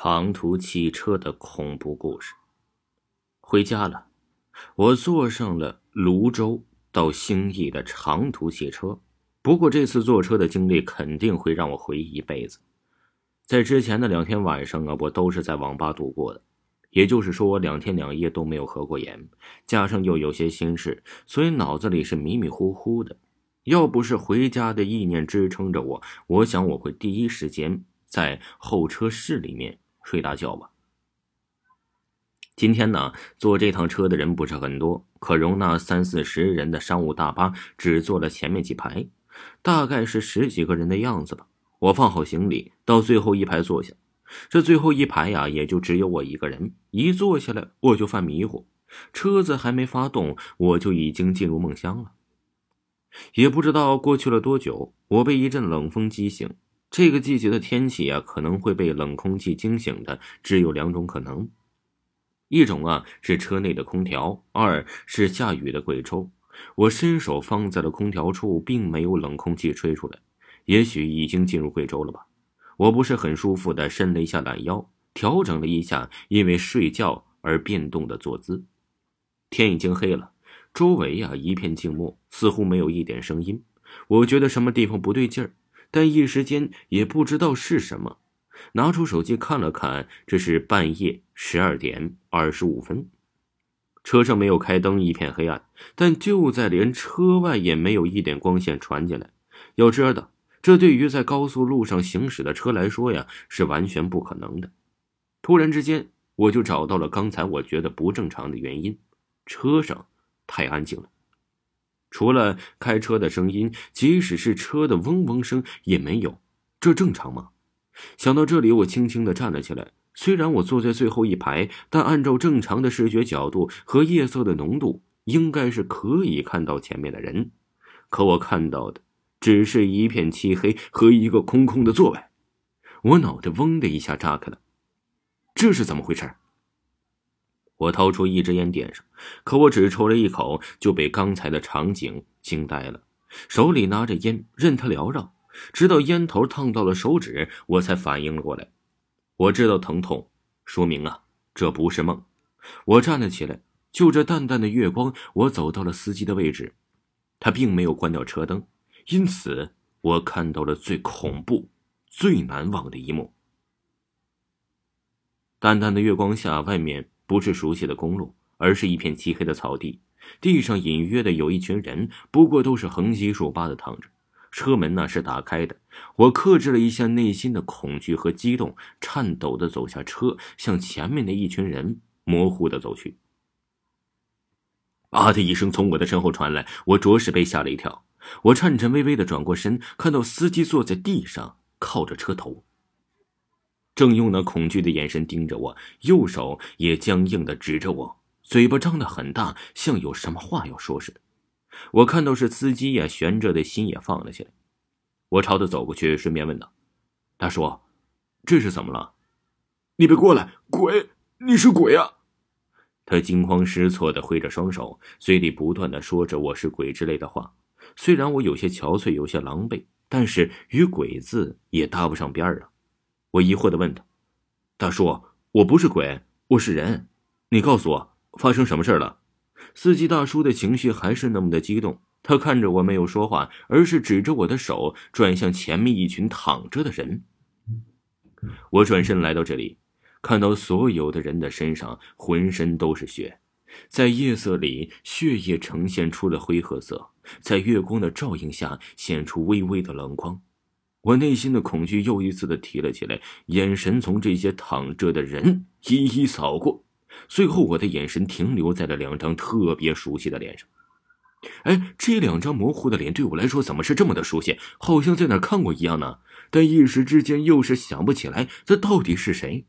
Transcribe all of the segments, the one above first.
长途汽车的恐怖故事。回家了，我坐上了泸州到兴义的长途汽车。不过这次坐车的经历肯定会让我回忆一辈子。在之前的两天晚上啊，我都是在网吧度过的，也就是说我两天两夜都没有合过眼，加上又有些心事，所以脑子里是迷迷糊糊的。要不是回家的意念支撑着我，我想我会第一时间在候车室里面。睡大觉吧。今天呢，坐这趟车的人不是很多，可容纳三四十人的商务大巴只坐了前面几排，大概是十几个人的样子吧。我放好行李，到最后一排坐下。这最后一排呀，也就只有我一个人。一坐下来，我就犯迷糊，车子还没发动，我就已经进入梦乡了。也不知道过去了多久，我被一阵冷风激醒。这个季节的天气啊，可能会被冷空气惊醒的，只有两种可能：一种啊是车内的空调，二是下雨的贵州。我伸手放在了空调处，并没有冷空气吹出来，也许已经进入贵州了吧。我不是很舒服的伸了一下懒腰，调整了一下因为睡觉而变动的坐姿。天已经黑了，周围啊一片静默，似乎没有一点声音。我觉得什么地方不对劲儿。但一时间也不知道是什么，拿出手机看了看，这是半夜十二点二十五分。车上没有开灯，一片黑暗。但就在连车外也没有一点光线传进来。要知道，这对于在高速路上行驶的车来说呀，是完全不可能的。突然之间，我就找到了刚才我觉得不正常的原因：车上太安静了。除了开车的声音，即使是车的嗡嗡声也没有，这正常吗？想到这里，我轻轻的站了起来。虽然我坐在最后一排，但按照正常的视觉角度和夜色的浓度，应该是可以看到前面的人。可我看到的只是一片漆黑和一个空空的座位。我脑袋嗡的一下炸开了，这是怎么回事？我掏出一支烟点上，可我只抽了一口就被刚才的场景惊呆了。手里拿着烟，任它缭绕，直到烟头烫到了手指，我才反应了过来。我知道疼痛，说明啊，这不是梦。我站了起来，就着淡淡的月光，我走到了司机的位置。他并没有关掉车灯，因此我看到了最恐怖、最难忘的一幕。淡淡的月光下，外面。不是熟悉的公路，而是一片漆黑的草地。地上隐约的有一群人，不过都是横七竖八的躺着。车门呢是打开的。我克制了一下内心的恐惧和激动，颤抖的走下车，向前面的一群人模糊的走去。啊的一声从我的身后传来，我着实被吓了一跳。我颤颤巍巍的转过身，看到司机坐在地上，靠着车头。正用那恐惧的眼神盯着我，右手也僵硬的指着我，嘴巴张得很大，像有什么话要说似的。我看到是司机呀，悬着的心也放了下来。我朝他走过去，顺便问道：“大叔，这是怎么了？你别过来，鬼！你是鬼啊！”他惊慌失措的挥着双手，嘴里不断的说着“我是鬼”之类的话。虽然我有些憔悴，有些狼狈，但是与“鬼”字也搭不上边儿啊。我疑惑的问他：“大叔，我不是鬼，我是人，你告诉我发生什么事了？”司机大叔的情绪还是那么的激动，他看着我没有说话，而是指着我的手转向前面一群躺着的人。我转身来到这里，看到所有的人的身上浑身都是血，在夜色里，血液呈现出了灰褐色，在月光的照映下显出微微的冷光。我内心的恐惧又一次的提了起来，眼神从这些躺着的人一一扫过，最后我的眼神停留在了两张特别熟悉的脸上。哎，这两张模糊的脸对我来说怎么是这么的熟悉？好像在哪看过一样呢？但一时之间又是想不起来，这到底是谁？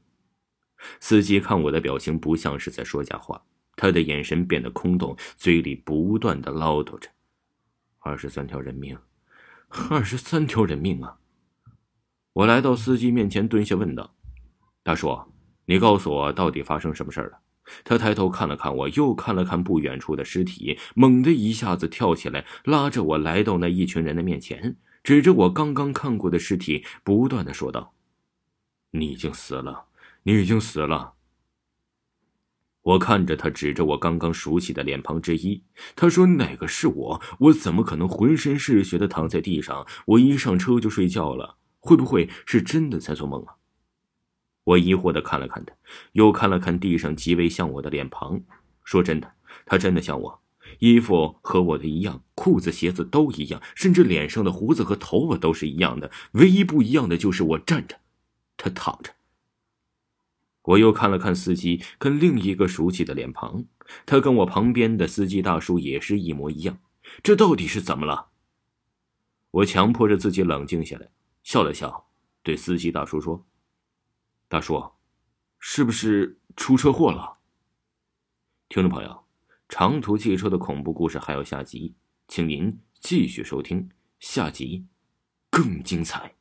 司机看我的表情不像是在说假话，他的眼神变得空洞，嘴里不断的唠叨着：“二十三条人命。”二十三条人命啊！我来到司机面前，蹲下问道：“大叔，你告诉我到底发生什么事了？”他抬头看了看我，又看了看不远处的尸体，猛地一下子跳起来，拉着我来到那一群人的面前，指着我刚刚看过的尸体，不断的说道：“你已经死了，你已经死了。我看着他，指着我刚刚熟悉的脸庞之一，他说：“哪个是我？我怎么可能浑身是血的躺在地上？我一上车就睡觉了，会不会是真的在做梦啊？”我疑惑的看了看他，又看了看地上极为像我的脸庞。说真的，他真的像我，衣服和我的一样，裤子、鞋子都一样，甚至脸上的胡子和头发都是一样的。唯一不一样的就是我站着，他躺着。我又看了看司机跟另一个熟悉的脸庞，他跟我旁边的司机大叔也是一模一样。这到底是怎么了？我强迫着自己冷静下来，笑了笑，对司机大叔说：“大叔，是不是出车祸了？”听众朋友，长途汽车的恐怖故事还有下集，请您继续收听，下集更精彩。